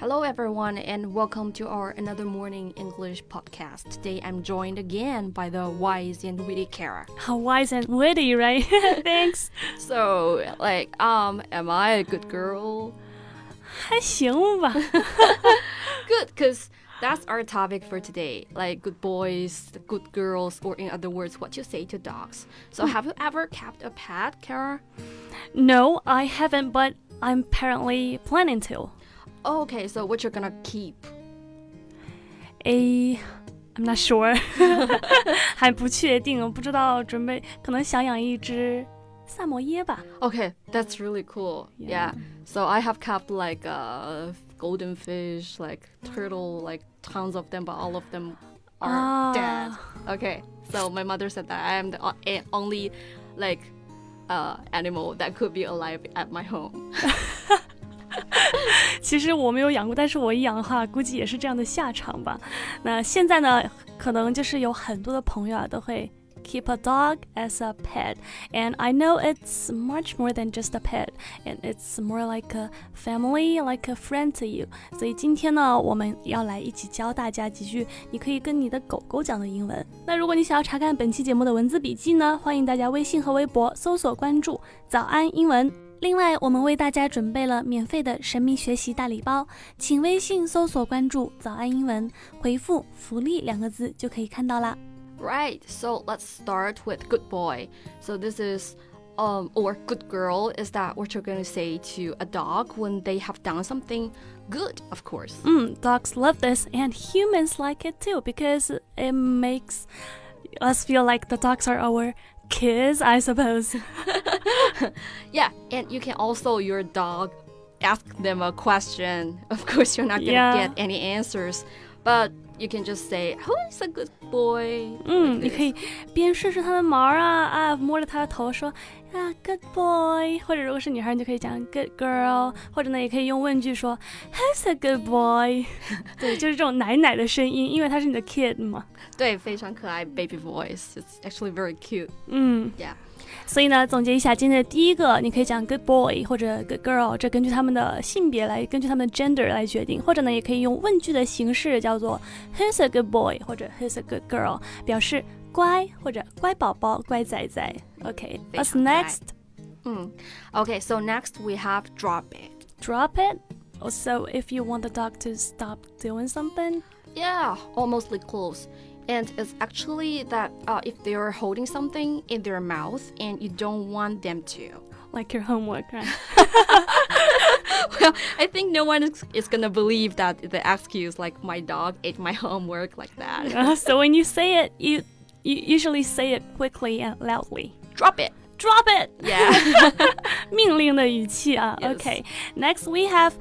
Hello, everyone, and welcome to our another morning English podcast. Today, I'm joined again by the wise and witty Kara. How wise and witty, right? Thanks. So, like, um, am I a good girl? 还行吧。 Good, because that's our topic for today. Like, good boys, good girls, or in other words, what you say to dogs. So, have you ever kept a pet, Kara? No, I haven't, but I'm apparently planning to. Oh, okay, so what you're gonna keep? A, I'm not sure，还不确定，不知道准备，可能想养一只萨摩耶吧。 Okay, that's really cool. Yeah. Yeah. So I have kept like uh, golden fish, like turtle, like tons of them, but all of them are Ah. dead. Okay. So my mother said that I am the o- a- only like uh, animal that could be alive at my home. 其实我没有养过，但是我一养的话，估计也是这样的下场吧。那现在呢，可能就是有很多的朋友啊，都会 keep a dog as a pet, and I know it's much more than just a pet, and it's more like a family, like a friend to you. 所以今天呢，我们要来一起教大家几句你可以跟你的狗狗讲的英文。那如果你想要查看本期节目的文字笔记呢，欢迎大家微信和微博搜索关注“早安英文”。另外，我们为大家准备了免费的神秘学习大礼包，请微信搜索关注“早安英文”，回复“福利”两个字就可以看到啦。 Right. So let's start with good boy. So this is um or good girl is that what you're going to say to a dog when they have done something good, of course. 嗯，dogs love this and humans like it too because it makes us feel like the dogs are our kids, I suppose. Yeah, and you can also your dog ask them a question. Of course, you're not gonna Yeah. get any answers, but you can just say, "Who is a good boy?" 嗯， like 你 this. 可以边顺顺它的毛啊啊，摸着它的头说 啊 good boy，或者如果是女孩，你就可以讲 good girl，或者呢也可以用问句说 who's a good boy，对，就是这种奶奶的声音，因为他是你的 kid 嘛。对，非常可爱 baby voice. It's actually very cute. 嗯，Yeah. 所以呢，总结一下今天的第一个，你可以讲 good boy 或者 good girl，这根据他们的性别来，根据他们的 gender 来决定，或者呢，也可以用问句的形式，叫做 who's a good boy 或者 who's a good girl，表示乖或者乖宝宝、乖仔仔。OK，what's、非常可爱 next？ Mm. Okay, so next we have drop it. Drop it. Also, if you want the dog to stop doing something, Yeah, almostly close. And it's actually that uh, if they are holding something in their mouth and you don't want them to. like your homework, right? Well, I think no one is, is gonna believe that the excuse like my dog ate my homework like that. Uh, so when you say it, you you usually say it quickly and loudly. Drop it. Drop it. Yeah. 命令的语气啊。 Yes. Okay. Next, we have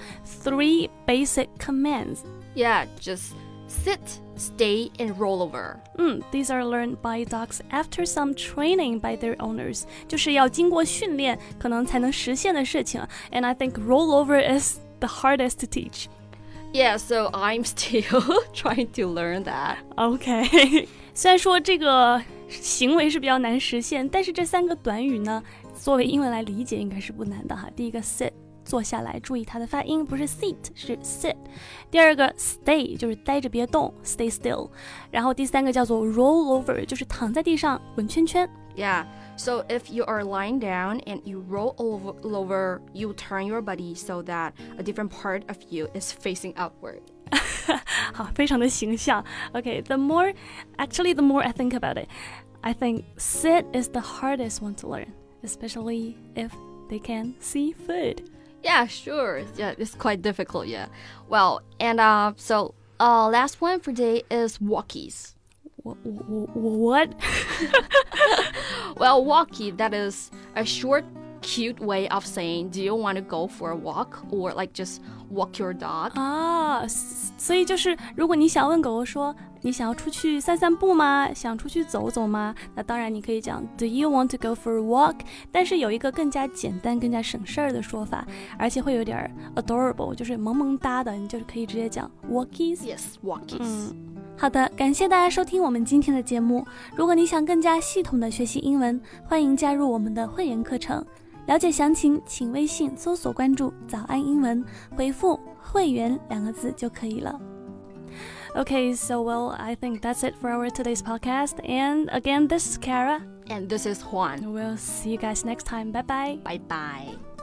three basic commands. yeah, just sit, stay, and roll over. 嗯，These are learned by dogs after some training by their owners，就是要经过训练，可能才能实现的事情。And I think rollover is the hardest to teach. Yeah, so I'm still trying to learn that. OK，虽然说这个行为是比较难实现，但是这三个短语呢，作为英文来理解应该是不难的哈。第一个 sit。坐下来，注意它的发音，不是 seat，是 sit。第二个 stay 就是待着别动，stay still。然后第三个叫做 roll over，就是躺在地上滚圈圈。 Yeah. So if you are lying down and you roll over, over, you turn your body so that a different part of you is facing upward. 好，非常的形象。OK，the、more actually the more I think about it, I think sit is the hardest one to learn, especially if they can see food. Yeah, sure. Yeah, it's quite difficult. Yeah. Well, and uh, so uh, last one for today is walkies. Wh- wh- What? Well, walkie that is a short, cute way of saying, "Do you want to go for a walk?" or like just walk your dog. 啊，所以就是，如果你想问狗狗说你想要出去散散步吗？想出去走走吗？那当然你可以讲 Do you want to go for a walk？但是有一个更加简单、更加省事儿的说法，而且会有点儿 adorable，就是萌萌哒的，你就是可以直接讲 walkies。 Yes, walkies. 嗯，好的，感谢大家收听我们今天的节目。如果你想更加系统的学习英文，欢迎加入我们的会员课程。 了解详情，请微信搜索关注“早安英文”，回复“会员”两个字就可以了。Okay, so well, I think that's it for our today's podcast. And again, this is Kara. And this is Juan. We'll see you guys next time. Bye bye. Bye bye.